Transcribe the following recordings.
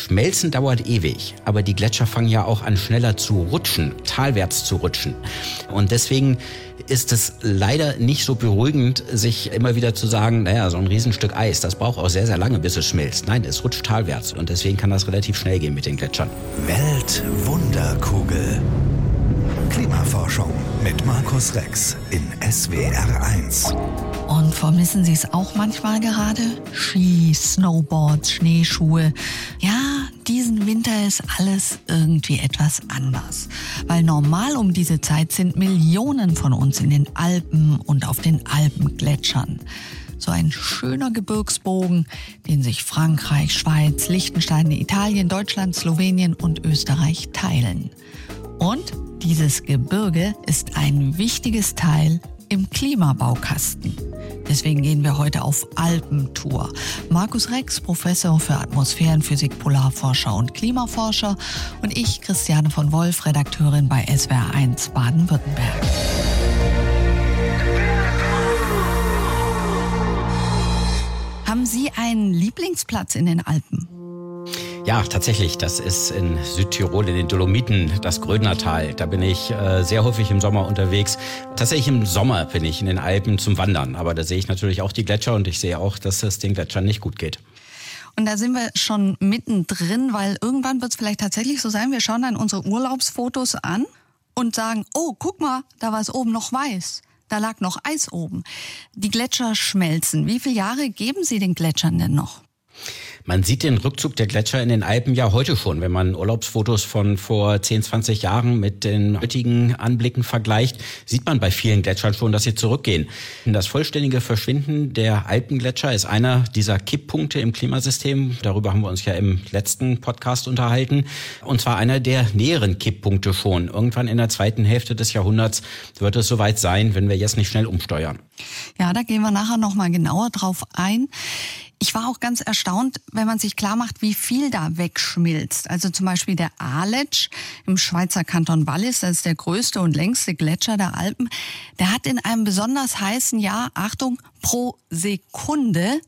Schmelzen dauert ewig, aber die Gletscher fangen ja auch an schneller zu rutschen, talwärts zu rutschen. Und deswegen ist es leider nicht so beruhigend, sich immer wieder zu sagen, naja, so ein Riesenstück Eis, das braucht auch sehr, sehr lange, bis es schmilzt. Nein, es rutscht talwärts und deswegen kann das relativ schnell gehen mit den Gletschern. Weltwunderkugel. Klimaforschung mit Markus Rex in SWR1. Und vermissen Sie es auch manchmal gerade? Ski, Snowboards, Schneeschuhe. Ja, diesen Winter ist alles irgendwie etwas anders. Weil normal um diese Zeit sind Millionen von uns in den Alpen und auf den Alpengletschern. So ein schöner Gebirgsbogen, den sich Frankreich, Schweiz, Liechtenstein, Italien, Deutschland, Slowenien und Österreich teilen. Und dieses Gebirge ist ein wichtiges Teil im Klimabaukasten. Deswegen gehen wir heute auf Alpentour. Markus Rex, Professor für Atmosphärenphysik, Polarforscher und Klimaforscher und ich, Christiane von Wolf, Redakteurin bei SWR1 Baden-Württemberg. Haben Sie einen Lieblingsplatz in den Alpen? Ja, tatsächlich. Das ist in Südtirol, in den Dolomiten, das Grödnertal. Da bin ich äh, sehr häufig im Sommer unterwegs. Tatsächlich im Sommer bin ich in den Alpen zum Wandern. Aber da sehe ich natürlich auch die Gletscher und ich sehe auch, dass es den Gletschern nicht gut geht. Und da sind wir schon mittendrin, weil irgendwann wird es vielleicht tatsächlich so sein, wir schauen dann unsere Urlaubsfotos an und sagen, oh, guck mal, da war es oben noch weiß. Da lag noch Eis oben. Die Gletscher schmelzen. Wie viele Jahre geben Sie den Gletschern denn noch? Man sieht den Rückzug der Gletscher in den Alpen ja heute schon, wenn man Urlaubsfotos von vor 10, 20 Jahren mit den heutigen Anblicken vergleicht, sieht man bei vielen Gletschern schon, dass sie zurückgehen. Das vollständige Verschwinden der Alpengletscher ist einer dieser Kipppunkte im Klimasystem. Darüber haben wir uns ja im letzten Podcast unterhalten. Und zwar einer der näheren Kipppunkte schon. Irgendwann in der zweiten Hälfte des Jahrhunderts wird es soweit sein, wenn wir jetzt nicht schnell umsteuern. Ja, da gehen wir nachher nochmal genauer drauf ein. Ich war auch ganz erstaunt, wenn man sich klar macht, wie viel da wegschmilzt. Also zum Beispiel der Aletsch im Schweizer Kanton Wallis, das ist der größte und längste Gletscher der Alpen, der hat in einem besonders heißen Jahr, Achtung, pro Sekunde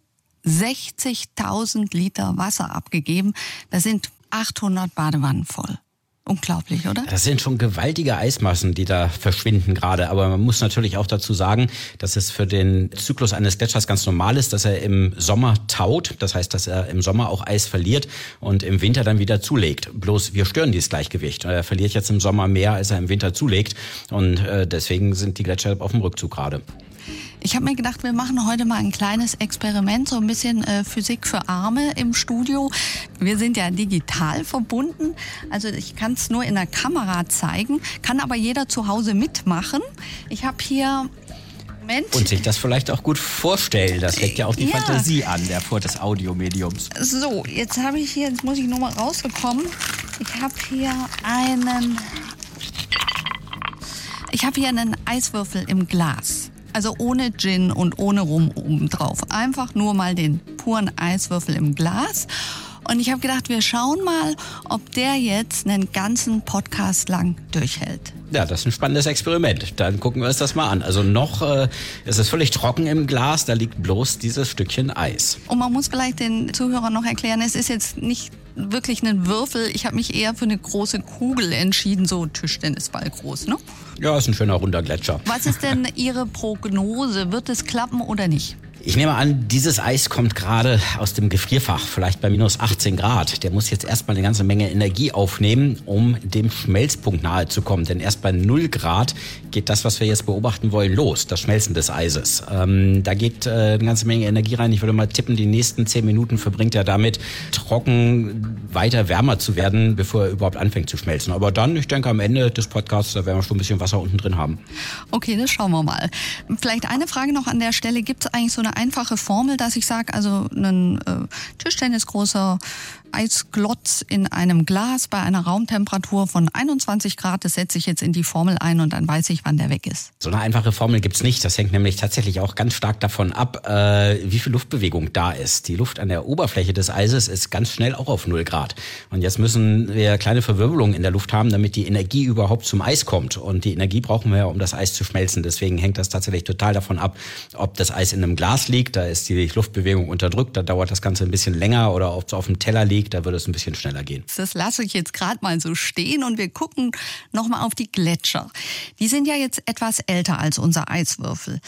60.000 Liter Wasser abgegeben. Das sind 800 Badewannen voll. Unglaublich, oder? Das sind schon gewaltige Eismassen, die da verschwinden gerade. Aber man muss natürlich auch dazu sagen, dass es für den Zyklus eines Gletschers ganz normal ist, dass er im Sommer taut. Das heißt, dass er im Sommer auch Eis verliert und im Winter dann wieder zulegt. Bloß wir stören dieses Gleichgewicht. Er verliert jetzt im Sommer mehr, als er im Winter zulegt. Und äh, deswegen sind die Gletscher auf dem Rückzug gerade. Ich habe mir gedacht, wir machen heute mal ein kleines Experiment, so ein bisschen äh, Physik für Arme im Studio. Wir sind ja digital verbunden, also ich kann es nur in der Kamera zeigen, kann aber jeder zu Hause mitmachen. Ich habe hier Moment. Und sich das vielleicht auch gut vorstellen. Das regt ja auch die ja. Fantasie an, der Vor des Audiomediums. So, jetzt habe ich hier, jetzt muss ich nur mal rausgekommen. Ich habe hier einen. Ich habe hier einen Eiswürfel im Glas. Also ohne Gin und ohne Rum obendrauf. Einfach nur mal den puren Eiswürfel im Glas. Und ich habe gedacht, wir schauen mal, ob der jetzt einen ganzen Podcast lang durchhält. Ja, das ist ein spannendes Experiment. Dann gucken wir uns das mal an. Also noch äh, ist es völlig trocken im Glas, da liegt bloß dieses Stückchen Eis. Und man muss vielleicht den Zuhörern noch erklären, es ist jetzt nicht wirklich ein Würfel. Ich habe mich eher für eine große Kugel entschieden, so Tischtennisball groß, ne? Ja, ist ein schöner runder Gletscher. Was ist denn Ihre Prognose? Wird es klappen oder nicht? Ich nehme an, dieses Eis kommt gerade aus dem Gefrierfach, vielleicht bei minus 18 Grad. Der muss jetzt erstmal eine ganze Menge Energie aufnehmen, um dem Schmelzpunkt nahe zu kommen. Denn erst bei 0 Grad geht das, was wir jetzt beobachten wollen, los, das Schmelzen des Eises. Ähm, da geht äh, eine ganze Menge Energie rein. Ich würde mal tippen, die nächsten 10 Minuten verbringt er damit, trocken weiter wärmer zu werden, bevor er überhaupt anfängt zu schmelzen. Aber dann, ich denke, am Ende des Podcasts, da werden wir schon ein bisschen Wasser unten drin haben. Okay, das schauen wir mal. Vielleicht eine Frage noch an der Stelle. Gibt es eigentlich so eine einfache Formel, dass ich sage, also ein äh, Tischtennis großer Eisglotz in einem Glas bei einer Raumtemperatur von 21 Grad, das setze ich jetzt in die Formel ein und dann weiß ich, wann der weg ist. So eine einfache Formel gibt's nicht. Das hängt nämlich tatsächlich auch ganz stark davon ab, äh, wie viel Luftbewegung da ist. Die Luft an der Oberfläche des Eises ist ganz schnell auch auf 0 Grad. Und jetzt müssen wir kleine Verwirbelungen in der Luft haben, damit die Energie überhaupt zum Eis kommt. Und die Energie brauchen wir ja, um das Eis zu schmelzen. Deswegen hängt das tatsächlich total davon ab, ob das Eis in einem Glas liegt, da ist die Luftbewegung unterdrückt, da dauert das Ganze ein bisschen länger, oder ob es auf dem Teller liegt liegt, da würde es ein bisschen schneller gehen. Das lasse ich jetzt gerade mal so stehen und wir gucken nochmal auf die Gletscher. Die sind ja jetzt etwas älter als unser Eiswürfel.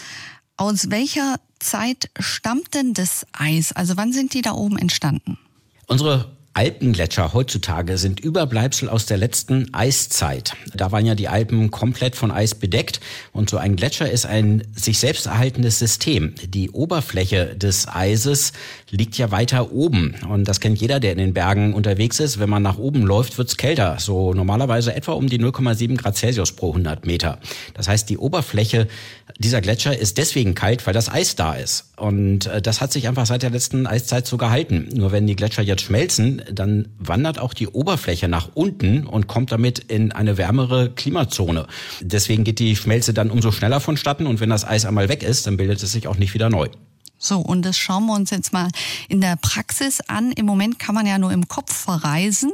Aus welcher Zeit stammt denn das Eis? Also wann sind die da oben entstanden? Unsere Alpengletscher heutzutage sind Überbleibsel aus der letzten Eiszeit. Da waren ja die Alpen komplett von Eis bedeckt und so ein Gletscher ist ein sich selbst erhaltendes System. Die Oberfläche des Eises liegt ja weiter oben und das kennt jeder, der in den Bergen unterwegs ist. Wenn man nach oben läuft, wird's kälter, so normalerweise etwa um die 0,7 Grad Celsius pro 100 Meter. Das heißt, die Oberfläche dieser Gletscher ist deswegen kalt, weil das Eis da ist. Und äh, das hat sich einfach seit der letzten Eiszeit so gehalten. Nur wenn die Gletscher jetzt schmelzen, dann wandert auch die Oberfläche nach unten und kommt damit in eine wärmere Klimazone. Deswegen geht die Schmelze dann umso schneller vonstatten und wenn das Eis einmal weg ist, dann bildet es sich auch nicht wieder neu. So, und das schauen wir uns jetzt mal in der Praxis an. Im Moment kann man ja nur im Kopf verreisen.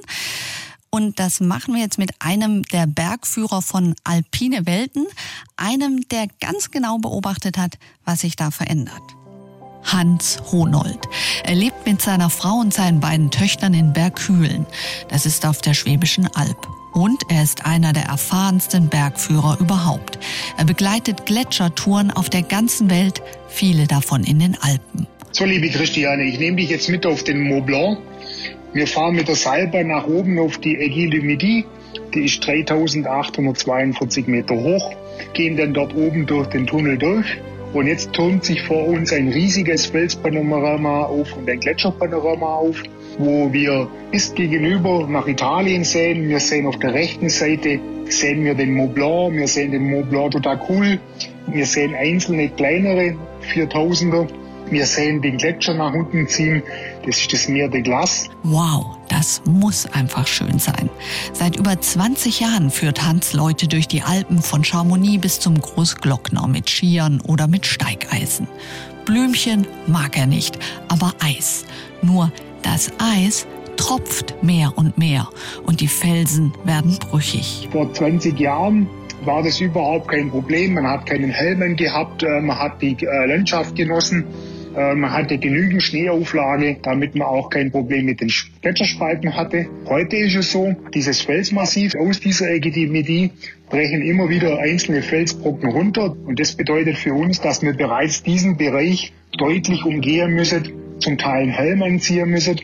Und das machen wir jetzt mit einem der Bergführer von Alpine Welten, einem, der ganz genau beobachtet hat, was sich da verändert. Hans Honold. Er lebt mit seiner Frau und seinen beiden Töchtern in Berghülen. Das ist auf der Schwäbischen Alb. Und er ist einer der erfahrensten Bergführer überhaupt. Er begleitet Gletschertouren auf der ganzen Welt, viele davon in den Alpen. So, liebe Christiane, ich nehme dich jetzt mit auf den Mont Blanc. Wir fahren mit der Seilbahn nach oben auf die Aiguille du Midi. Die ist 3842 Meter hoch, gehen dann dort oben durch den Tunnel durch und jetzt turnt sich vor uns ein riesiges Felspanorama auf und ein Gletscherpanorama auf, wo wir bis gegenüber nach Italien sehen. Wir sehen auf der rechten Seite sehen wir den Mont Blanc, wir sehen den Mont Blanc de Cool, wir sehen einzelne kleinere 4000er, wir sehen den Gletscher nach unten ziehen. Das ist das Meer de Glace. Wow, das muss einfach schön sein. Seit über 20 Jahren führt Hans Leute durch die Alpen von Chamonix bis zum Großglockner mit Skiern oder mit Steigeisen. Blümchen mag er nicht, aber Eis. Nur das Eis tropft mehr und mehr und die Felsen werden brüchig. Vor 20 Jahren war das überhaupt kein Problem. Man hat keinen Helm gehabt, äh, man hat die äh, Landschaft genossen. Äh, man hatte genügend Schneeauflage, damit man auch kein Problem mit den Gletscherspalten hatte. Heute ist es so, dieses Felsmassiv aus dieser Midi, brechen immer wieder einzelne Felsbrocken runter. Und das bedeutet für uns, dass wir bereits diesen Bereich deutlich umgehen müssen, zum Teil einen Helm anziehen müssen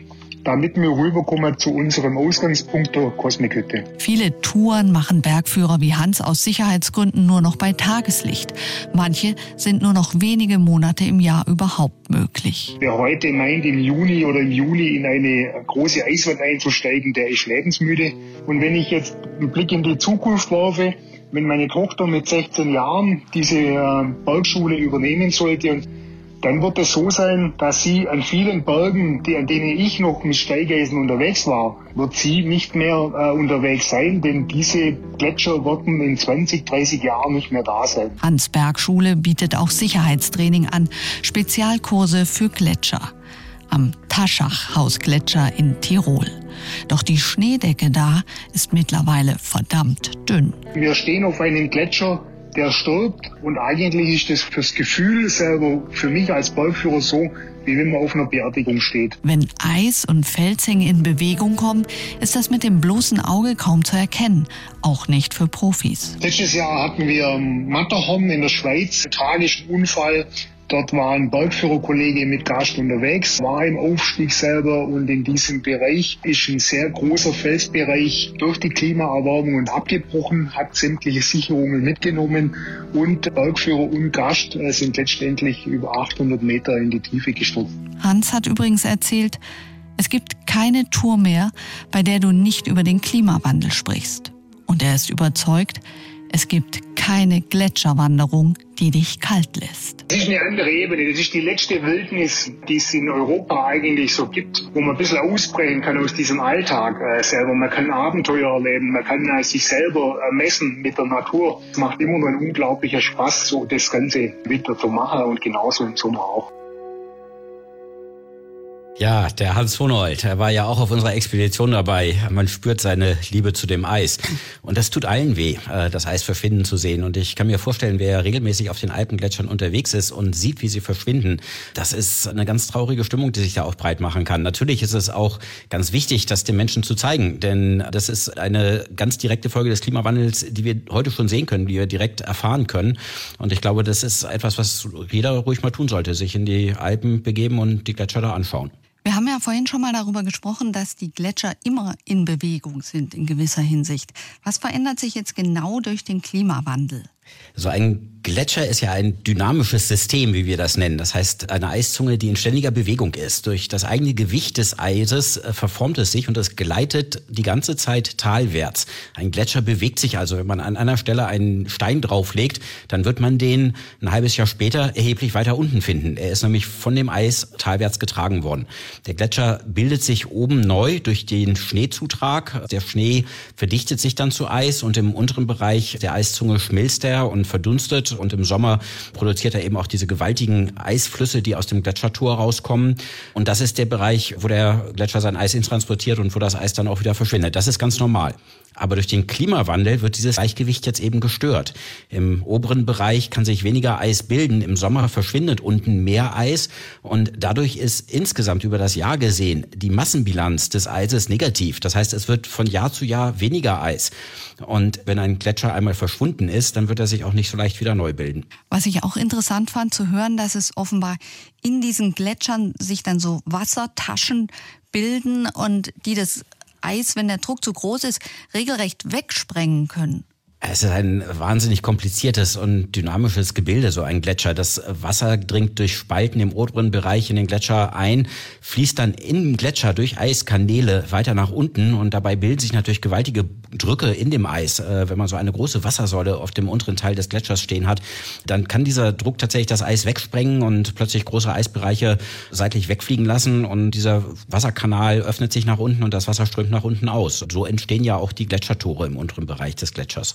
damit wir rüberkommen zu unserem Ausgangspunkt der Kosmikhütte. Viele Touren machen Bergführer wie Hans aus Sicherheitsgründen nur noch bei Tageslicht. Manche sind nur noch wenige Monate im Jahr überhaupt möglich. Wer heute meint, im Juni oder im Juli in eine große Eiswand einzusteigen, der ist lebensmüde. Und wenn ich jetzt einen Blick in die Zukunft werfe, wenn meine Tochter mit 16 Jahren diese äh, Bergschule übernehmen sollte und dann wird es so sein, dass sie an vielen Bergen, die, an denen ich noch mit Steigeisen unterwegs war, wird sie nicht mehr äh, unterwegs sein, denn diese Gletscher werden in 20, 30 Jahren nicht mehr da sein. Hans Bergschule bietet auch Sicherheitstraining an, Spezialkurse für Gletscher. Am Taschach-Hausgletscher in Tirol. Doch die Schneedecke da ist mittlerweile verdammt dünn. Wir stehen auf einem Gletscher, der stirbt. Und eigentlich ist das fürs Gefühl selber für mich als Bergführer so, wie wenn man auf einer Beerdigung steht. Wenn Eis und Felshänge in Bewegung kommen, ist das mit dem bloßen Auge kaum zu erkennen. Auch nicht für Profis. Letztes Jahr hatten wir Matterhorn in der Schweiz, einen tragischen Unfall. Dort war ein Bergführerkollege mit Gast unterwegs, war im Aufstieg selber und in diesem Bereich ist ein sehr großer Felsbereich durch die Klimaerwärmung und abgebrochen, hat sämtliche Sicherungen mitgenommen und Bergführer und Gast äh, sind letztendlich über 800 Meter in die Tiefe gestürzt. Hans hat übrigens erzählt, es gibt keine Tour mehr, bei der du nicht über den Klimawandel sprichst. Und er ist überzeugt, es gibt keine Gletscherwanderung, die dich kalt lässt. Das ist eine andere Ebene. Das ist die letzte Wildnis, die es in Europa eigentlich so gibt, wo man ein bisschen ausbrechen kann aus diesem Alltag äh, selber. Man kann Abenteuer erleben, man kann äh, sich selber äh, messen mit der Natur. Es macht immer noch ein unglaublicher Spaß, so das Ganze wieder zu machen und genauso im Sommer auch. Ja, der Hans Honold, er war ja auch auf unserer Expedition dabei. Man spürt seine Liebe zu dem Eis. Und das tut allen weh, äh, das Eis verschwinden zu sehen. Und ich kann mir vorstellen, wer regelmäßig auf den Alpengletschern unterwegs ist und sieht, wie sie verschwinden, das ist eine ganz traurige Stimmung, die sich da auch breit machen kann. Natürlich ist es auch ganz wichtig, das den Menschen zu zeigen, denn das ist eine ganz direkte Folge des Klimawandels, die wir heute schon sehen können, die wir direkt erfahren können. Und ich glaube, das ist etwas, was jeder ruhig mal tun sollte, sich in die Alpen begeben und die Gletscher da anschauen. Wir haben ja vorhin schon mal darüber gesprochen, dass die Gletscher immer in Bewegung sind in gewisser Hinsicht. Was verändert sich jetzt genau durch den Klimawandel? So ein Gletscher ist ja ein dynamisches System, wie wir das nennen. Das heißt, eine Eiszunge, die in ständiger Bewegung ist. Durch das eigene Gewicht des Eises äh, verformt es sich und es gleitet die ganze Zeit talwärts. Ein Gletscher bewegt sich also. Wenn man an einer Stelle einen Stein drauflegt, dann wird man den ein halbes Jahr später erheblich weiter unten finden. Er ist nämlich von dem Eis talwärts getragen worden. Der Gletscher bildet sich oben neu durch den Schneezutrag. Der Schnee verdichtet sich dann zu Eis und im unteren Bereich der Eiszunge schmilzt er und verdunstet und im Sommer produziert er eben auch diese gewaltigen Eisflüsse, die aus dem Gletschertor rauskommen. Und das ist der Bereich, wo der Gletscher sein Eis intransportiert und wo das Eis dann auch wieder verschwindet. Das ist ganz normal. Aber durch den Klimawandel wird dieses Gleichgewicht jetzt eben gestört. Im oberen Bereich kann sich weniger Eis bilden. Im Sommer verschwindet unten mehr Eis. Und dadurch ist insgesamt über das Jahr gesehen die Massenbilanz des Eises negativ. Das heißt, es wird von Jahr zu Jahr weniger Eis. Und wenn ein Gletscher einmal verschwunden ist, dann wird er sich auch nicht so leicht wieder neu bilden. Was ich auch interessant fand zu hören, dass es offenbar in diesen Gletschern sich dann so Wassertaschen bilden und die das Eis, wenn der Druck zu groß ist, regelrecht wegsprengen können. Es ist ein wahnsinnig kompliziertes und dynamisches Gebilde, so ein Gletscher. Das Wasser dringt durch Spalten im oberen Bereich in den Gletscher ein, fließt dann im Gletscher durch Eiskanäle weiter nach unten und dabei bilden sich natürlich gewaltige Drücke in dem Eis. Äh, wenn man so eine große Wassersäule auf dem unteren Teil des Gletschers stehen hat, dann kann dieser Druck tatsächlich das Eis wegsprengen und plötzlich große Eisbereiche seitlich wegfliegen lassen und dieser Wasserkanal öffnet sich nach unten und das Wasser strömt nach unten aus. So entstehen ja auch die Gletschertore im unteren Bereich des Gletschers.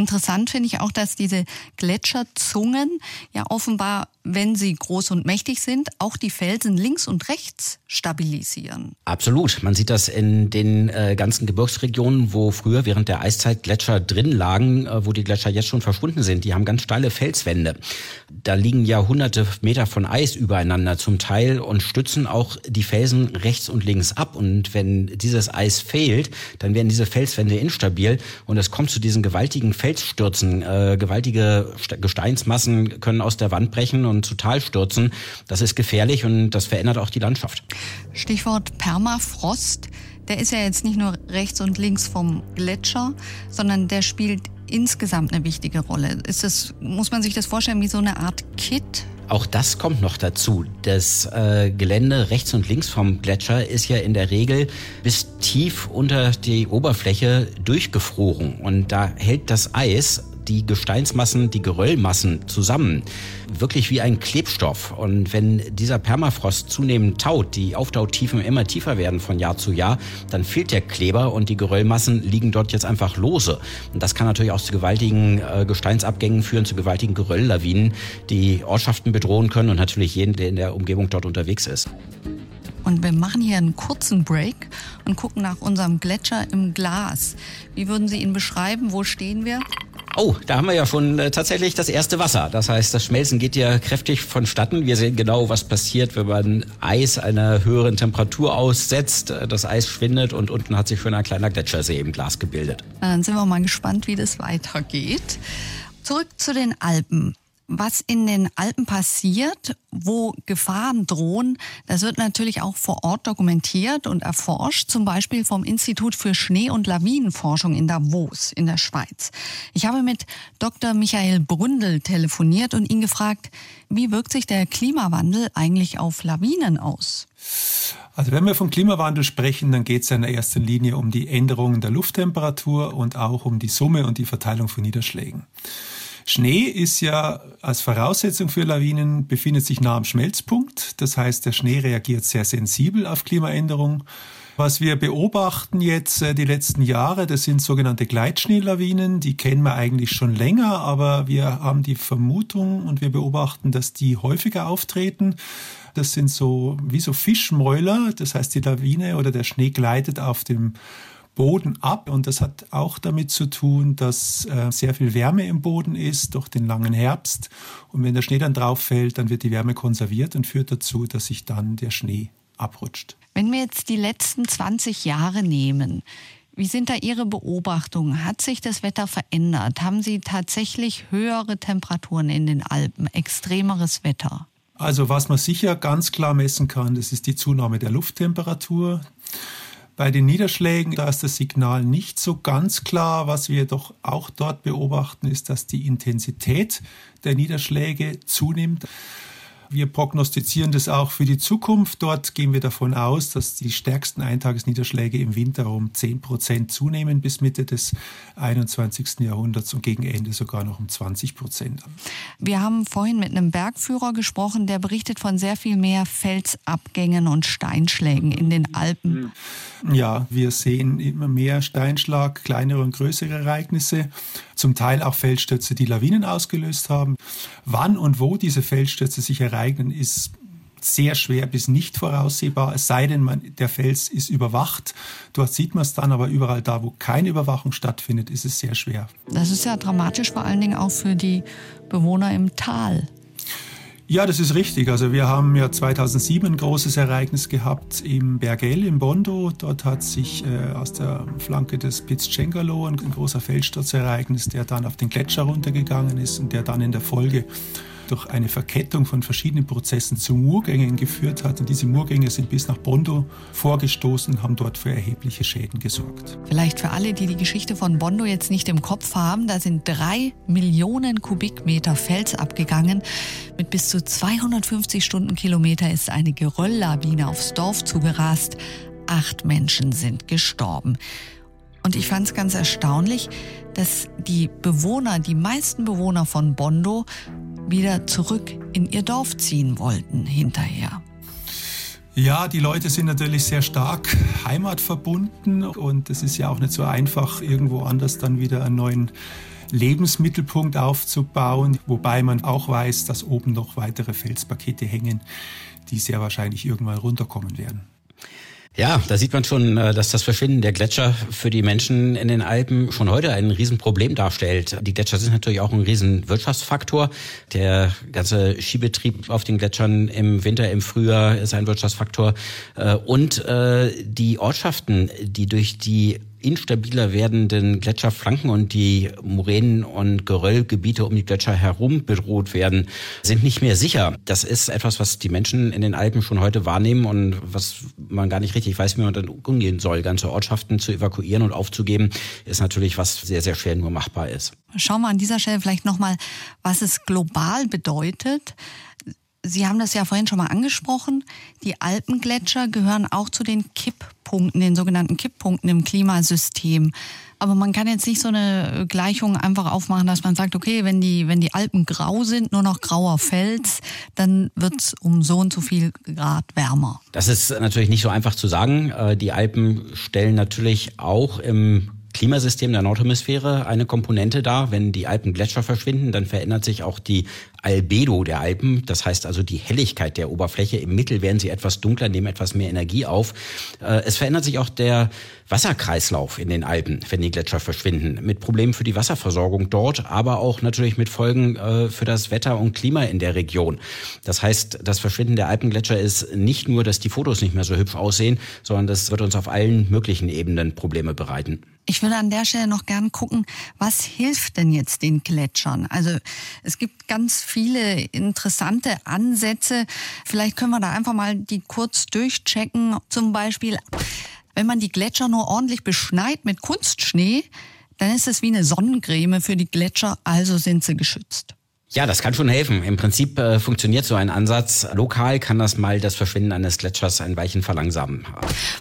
Interessant finde ich auch, dass diese Gletscherzungen ja offenbar, wenn sie groß und mächtig sind, auch die Felsen links und rechts stabilisieren. Absolut. Man sieht das in den äh, ganzen Gebirgsregionen, wo früher während der Eiszeit Gletscher drin lagen, äh, wo die Gletscher jetzt schon verschwunden sind. Die haben ganz steile Felswände. Da liegen ja hunderte Meter von Eis übereinander zum Teil und stützen auch die Felsen rechts und links ab. Und wenn dieses Eis fehlt, dann werden diese Felswände instabil und es kommt zu diesen gewaltigen Felsstürzen. Äh, gewaltige Gesteinsmassen können aus der Wand brechen und zu Tal stürzen. Das ist gefährlich und das verändert auch die Landschaft. Stichwort Permafrost. Der ist ja jetzt nicht nur rechts und links vom Gletscher, sondern der spielt insgesamt eine wichtige Rolle. Ist das, muss man sich das vorstellen wie so eine Art Kit? Auch das kommt noch dazu. Das äh, Gelände rechts und links vom Gletscher ist ja in der Regel bis tief unter die Oberfläche durchgefroren. Und da hält das Eis die Gesteinsmassen, die Geröllmassen zusammen. Wirklich wie ein Klebstoff. Und wenn dieser Permafrost zunehmend taut, die Auftautiefen immer tiefer werden von Jahr zu Jahr, dann fehlt der Kleber und die Geröllmassen liegen dort jetzt einfach lose. Und das kann natürlich auch zu gewaltigen äh, Gesteinsabgängen führen, zu gewaltigen Gerölllawinen, die Ortschaften bedrohen können und natürlich jeden, der in der Umgebung dort unterwegs ist. Und wir machen hier einen kurzen Break und gucken nach unserem Gletscher im Glas. Wie würden Sie ihn beschreiben? Wo stehen wir? Oh, da haben wir ja schon äh, tatsächlich das erste Wasser. Das heißt, das Schmelzen geht ja kräftig vonstatten. Wir sehen genau, was passiert, wenn man Eis einer höheren Temperatur aussetzt. Äh, das Eis schwindet und unten hat sich schon ein kleiner Gletschersee im Glas gebildet. Dann sind wir mal gespannt, wie das weitergeht. Zurück zu den Alpen was in den Alpen passiert, wo Gefahren drohen, das wird natürlich auch vor Ort dokumentiert und erforscht, zum Beispiel vom Institut für Schnee- und Lawinenforschung in Davos in der Schweiz. Ich habe mit Dr. Michael Bründel telefoniert und ihn gefragt, wie wirkt sich der Klimawandel eigentlich auf Lawinen aus? Also wenn wir vom Klimawandel sprechen, dann geht es in erster Linie um die Änderungen der Lufttemperatur und auch um die Summe und die Verteilung von Niederschlägen. Schnee ist ja als Voraussetzung für Lawinen, befindet sich nah am Schmelzpunkt. Das heißt, der Schnee reagiert sehr sensibel auf Klimaänderungen. Was wir beobachten jetzt äh, die letzten Jahre, das sind sogenannte Gleitschneelawinen. Die kennen wir eigentlich schon länger, aber wir haben die Vermutung und wir beobachten, dass die häufiger auftreten. Das sind so wie so Fischmäuler. Das heißt, die Lawine oder der Schnee gleitet auf dem Boden ab. Und das hat auch damit zu tun, dass äh, sehr viel Wärme im Boden ist durch den langen Herbst. Und wenn der Schnee dann drauf fällt, dann wird die Wärme konserviert und führt dazu, dass sich dann der Schnee abrutscht. Wenn wir jetzt die letzten 20 Jahre nehmen, wie sind da Ihre Beobachtungen? Hat sich das Wetter verändert? Haben Sie tatsächlich höhere Temperaturen in den Alpen, extremeres Wetter? Also was man sicher ganz klar messen kann, das ist die Zunahme der Lufttemperatur. Bei den Niederschlägen, da ist das Signal nicht so ganz klar. Was wir doch auch dort beobachten, ist, dass die Intensität der Niederschläge zunimmt. Wir prognostizieren das auch für die Zukunft. Dort gehen wir davon aus, dass die stärksten Eintagesniederschläge im Winter um 10 Prozent zunehmen bis Mitte des 21. Jahrhunderts und gegen Ende sogar noch um 20 Prozent. Wir haben vorhin mit einem Bergführer gesprochen, der berichtet von sehr viel mehr Felsabgängen und Steinschlägen in den Alpen. Ja, wir sehen immer mehr Steinschlag, kleinere und größere Ereignisse, zum Teil auch Felsstürze, die Lawinen ausgelöst haben. Wann und wo diese Felsstürze sich ereignen, ereignen, ist sehr schwer bis nicht voraussehbar, es sei denn, man, der Fels ist überwacht. Dort sieht man es dann, aber überall da, wo keine Überwachung stattfindet, ist es sehr schwer. Das ist ja dramatisch, vor allen Dingen auch für die Bewohner im Tal. Ja, das ist richtig. Also wir haben ja 2007 ein großes Ereignis gehabt im Bergell im Bondo. Dort hat sich äh, aus der Flanke des Piz Cengalo ein, ein großer Felssturz ereignis, der dann auf den Gletscher runtergegangen ist und der dann in der Folge durch eine Verkettung von verschiedenen Prozessen zu Murgängen geführt hat. Und diese Murgänge sind bis nach Bondo vorgestoßen und haben dort für erhebliche Schäden gesorgt. Vielleicht für alle, die die Geschichte von Bondo jetzt nicht im Kopf haben, da sind drei Millionen Kubikmeter Fels abgegangen. Mit bis zu 250 Stundenkilometer ist eine Gerölllawine aufs Dorf zugerast. Acht Menschen sind gestorben. Und ich fand es ganz erstaunlich, dass die Bewohner, die meisten Bewohner von Bondo, wieder zurück in ihr Dorf ziehen wollten hinterher. Ja, die Leute sind natürlich sehr stark heimatverbunden und es ist ja auch nicht so einfach, irgendwo anders dann wieder einen neuen Lebensmittelpunkt aufzubauen, wobei man auch weiß, dass oben noch weitere Felspakete hängen, die sehr wahrscheinlich irgendwann runterkommen werden. Ja, da sieht man schon, äh, dass das Verschwinden der Gletscher für die Menschen in den Alpen schon heute ein Riesenproblem darstellt. Die Gletscher sind natürlich auch ein Riesenwirtschaftsfaktor. Der ganze Skibetrieb auf den Gletschern im Winter, im Frühjahr ist ein Wirtschaftsfaktor. Äh, und äh, die Ortschaften, die durch die instabiler werdenden Gletscherflanken und die Moränen und Geröllgebiete um die Gletscher herum bedroht werden, sind nicht mehr sicher. Das ist etwas, was die Menschen in den Alpen schon heute wahrnehmen und was man gar nicht richtig weiß, wie man dann umgehen soll. Ganze Ortschaften zu evakuieren und aufzugeben, ist natürlich was sehr, sehr schwer nur machbar ist. Schauen wir an dieser Stelle vielleicht nochmal, was es global bedeutet. Sie haben das ja vorhin schon mal angesprochen. Die Alpengletscher gehören auch zu den Kipppunkten, den sogenannten Kipppunkten im Klimasystem. Aber man kann jetzt nicht so eine Gleichung einfach aufmachen, dass man sagt, okay, wenn die, wenn die Alpen grau sind, nur noch grauer Fels, dann wird es um so und so viel Grad wärmer. Das ist natürlich nicht so einfach zu sagen. Äh, die Alpen stellen natürlich auch im Klimasystem der Nordhemisphäre eine Komponente dar. Wenn die Alpengletscher verschwinden, dann verändert sich auch die Albedo der Alpen. Das heißt also die Helligkeit der Oberfläche. Im Mittel werden sie etwas dunkler, nehmen etwas mehr Energie auf. Äh, es verändert sich auch der Wasserkreislauf in den Alpen, wenn die Gletscher verschwinden. Mit Problemen für die Wasserversorgung dort, aber auch natürlich mit Folgen äh, für das Wetter und Klima in der Region. Das heißt, das Verschwinden der Alpengletscher ist nicht nur, dass die Fotos nicht mehr so hübsch aussehen, sondern das wird uns auf allen möglichen Ebenen Probleme bereiten. Ich würde an der Stelle noch gern gucken, was hilft denn jetzt den Gletschern? Also es gibt ganz viele interessante Ansätze. Vielleicht können wir da einfach mal die kurz durchchecken. Zum Beispiel, wenn man die Gletscher nur ordentlich beschneit mit Kunstschnee, dann ist es wie eine Sonnencreme für die Gletscher, also sind sie geschützt. Ja, das kann schon helfen. Im Prinzip äh, funktioniert so ein Ansatz. Lokal kann das mal das Verschwinden eines Gletschers ein Weichen verlangsamen.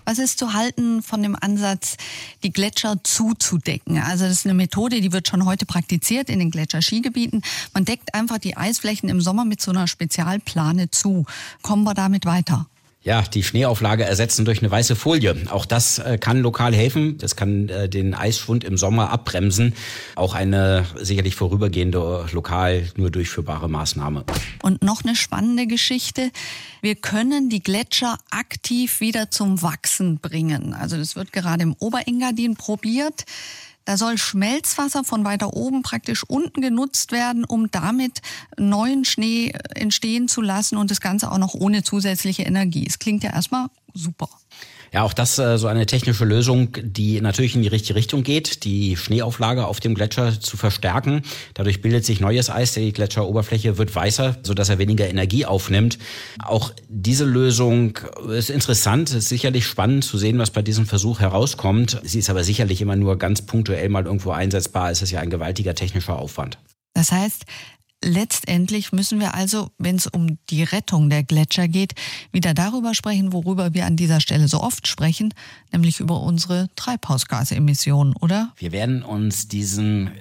Was ist zu halten von dem Ansatz, die Gletscher zuzudecken? Also das ist eine Methode, die wird schon heute praktiziert in den Gletscherskigebieten. Man deckt einfach die Eisflächen im Sommer mit so einer Spezialplane zu. Kommen wir damit weiter? Ja, die Schneeauflage ersetzen durch eine weiße Folie. Auch das äh, kann lokal helfen. Das kann äh, den Eisschwund im Sommer abbremsen. Auch eine sicherlich vorübergehende, lokal nur durchführbare Maßnahme. Und noch eine spannende Geschichte. Wir können die Gletscher aktiv wieder zum Wachsen bringen. Also das wird gerade im Oberengadin probiert. Da soll Schmelzwasser von weiter oben praktisch unten genutzt werden, um damit neuen Schnee entstehen zu lassen und das Ganze auch noch ohne zusätzliche Energie. Es klingt ja erstmal super. Ja, auch das äh, so eine technische Lösung, die natürlich in die richtige Richtung geht, die Schneeauflage auf dem Gletscher zu verstärken. Dadurch bildet sich neues Eis, die Gletscheroberfläche wird weißer, so dass er weniger Energie aufnimmt. Auch diese Lösung ist interessant, ist sicherlich spannend zu sehen, was bei diesem Versuch herauskommt. Sie ist aber sicherlich immer nur ganz punktuell mal irgendwo einsetzbar. Es ist ja ein gewaltiger technischer Aufwand. Das heißt, Letztendlich müssen wir also, wenn es um die Rettung der Gletscher geht, wieder darüber sprechen, worüber wir an dieser Stelle so oft sprechen, nämlich über unsere Treibhausgasemissionen, oder? Wir werden uns diesen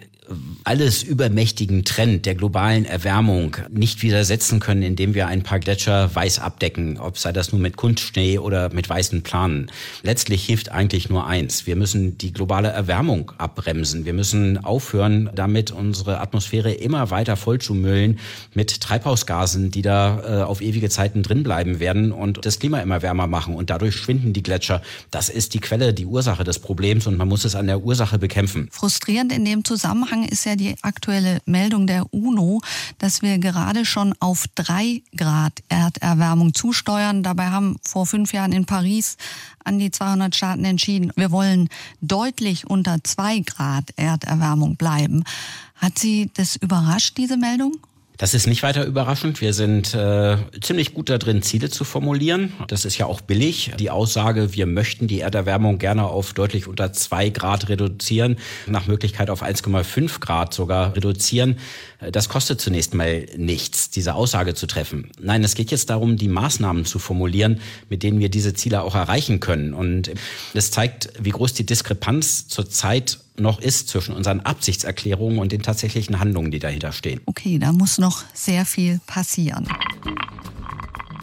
alles übermächtigen Trend der globalen Erwärmung nicht widersetzen können, indem wir ein paar Gletscher weiß abdecken, ob sei das nun mit Kunstschnee oder mit weißen Planen. Letztlich hilft eigentlich nur eins. Wir müssen die globale Erwärmung abbremsen. Wir müssen aufhören, damit unsere Atmosphäre immer weiter vollzumüllen mit Treibhausgasen, die da äh, auf ewige Zeiten drin bleiben werden und das Klima immer wärmer machen und dadurch schwinden die Gletscher. Das ist die Quelle, die Ursache des Problems und man muss es an der Ursache bekämpfen. Frustrierend in dem Zusammenhang Zusammenhang ist ja die aktuelle Meldung der UNO, dass wir gerade schon auf drei Grad Erderwärmung zusteuern. Dabei haben vor fünf Jahren in Paris an die 200 Staaten entschieden, wir wollen deutlich unter zwei Grad Erderwärmung bleiben. Hat Sie das überrascht, diese Meldung? Das ist nicht weiter überraschend. Wir sind äh, ziemlich gut da drin, Ziele zu formulieren. Das ist ja auch billig. Die Aussage, wir möchten die Erderwärmung gerne auf deutlich unter zwei Grad reduzieren, nach Möglichkeit auf 1,5 Grad sogar reduzieren. Äh, das kostet zunächst mal nichts, diese Aussage zu treffen. Nein, es geht jetzt darum, die Maßnahmen zu formulieren, mit denen wir diese Ziele auch erreichen können. Und das zeigt, wie groß die Diskrepanz zurzeit noch ist zwischen unseren Absichtserklärungen und den tatsächlichen Handlungen, die dahinter stehen. Okay, da muss noch sehr viel passieren.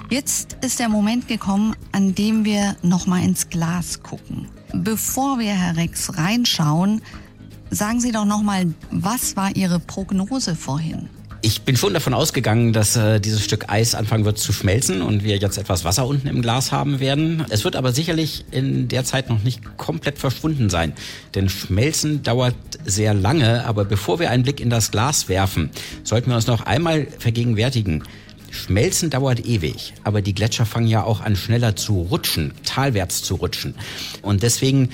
Jetzt ist der Moment gekommen, an dem wir noch mal ins Glas gucken. Bevor wir, Herr Rex, reinschauen, sagen Sie doch noch mal, was war Ihre Prognose vorhin? Ich bin schon davon ausgegangen, dass äh, dieses Stück Eis anfangen wird zu schmelzen und wir jetzt etwas Wasser unten im Glas haben werden. Es wird aber sicherlich in der Zeit noch nicht komplett verschwunden sein, denn Schmelzen dauert sehr lange. Aber bevor wir einen Blick in das Glas werfen, sollten wir uns noch einmal vergegenwärtigen, Schmelzen dauert ewig, aber die Gletscher fangen ja auch an schneller zu rutschen, talwärts zu rutschen. Und deswegen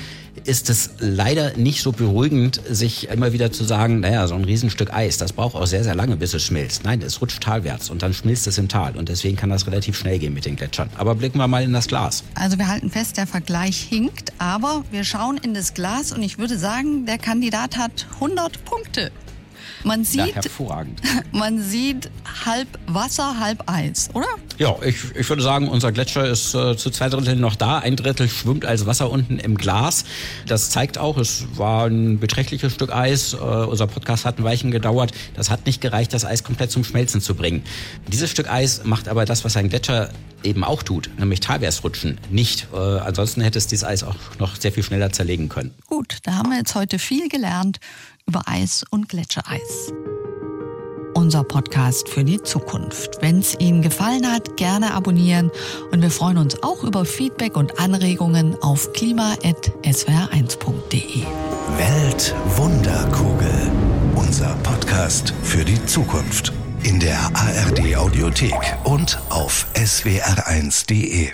ist es leider nicht so beruhigend, sich immer wieder zu sagen, naja, so ein Riesenstück Eis, das braucht auch sehr, sehr lange, bis es schmilzt. Nein, es rutscht talwärts und dann schmilzt es im Tal und deswegen kann das relativ schnell gehen mit den Gletschern. Aber blicken wir mal in das Glas. Also wir halten fest, der Vergleich hinkt, aber wir schauen in das Glas und ich würde sagen, der Kandidat hat 100 Punkte. Man sieht, ja, hervorragend. man sieht halb Wasser, halb Eis, oder? Ja, ich, ich würde sagen, unser Gletscher ist äh, zu zwei Dritteln noch da. Ein Drittel schwimmt als Wasser unten im Glas. Das zeigt auch, es war ein beträchtliches Stück Eis. Äh, unser Podcast hat ein Weichen gedauert. Das hat nicht gereicht, das Eis komplett zum Schmelzen zu bringen. Dieses Stück Eis macht aber das, was ein Gletscher eben auch tut, nämlich Talwärtsrutschen, nicht. Äh, ansonsten hätte es dieses Eis auch noch sehr viel schneller zerlegen können. Gut, da haben wir jetzt heute viel gelernt über Eis und Gletschereis. Unser Podcast für die Zukunft. Wenn es Ihnen gefallen hat, gerne abonnieren und wir freuen uns auch über Feedback und Anregungen auf klima.swr1.de. Weltwunderkugel. Unser Podcast für die Zukunft. In der ARD Audiothek und auf swr1.de.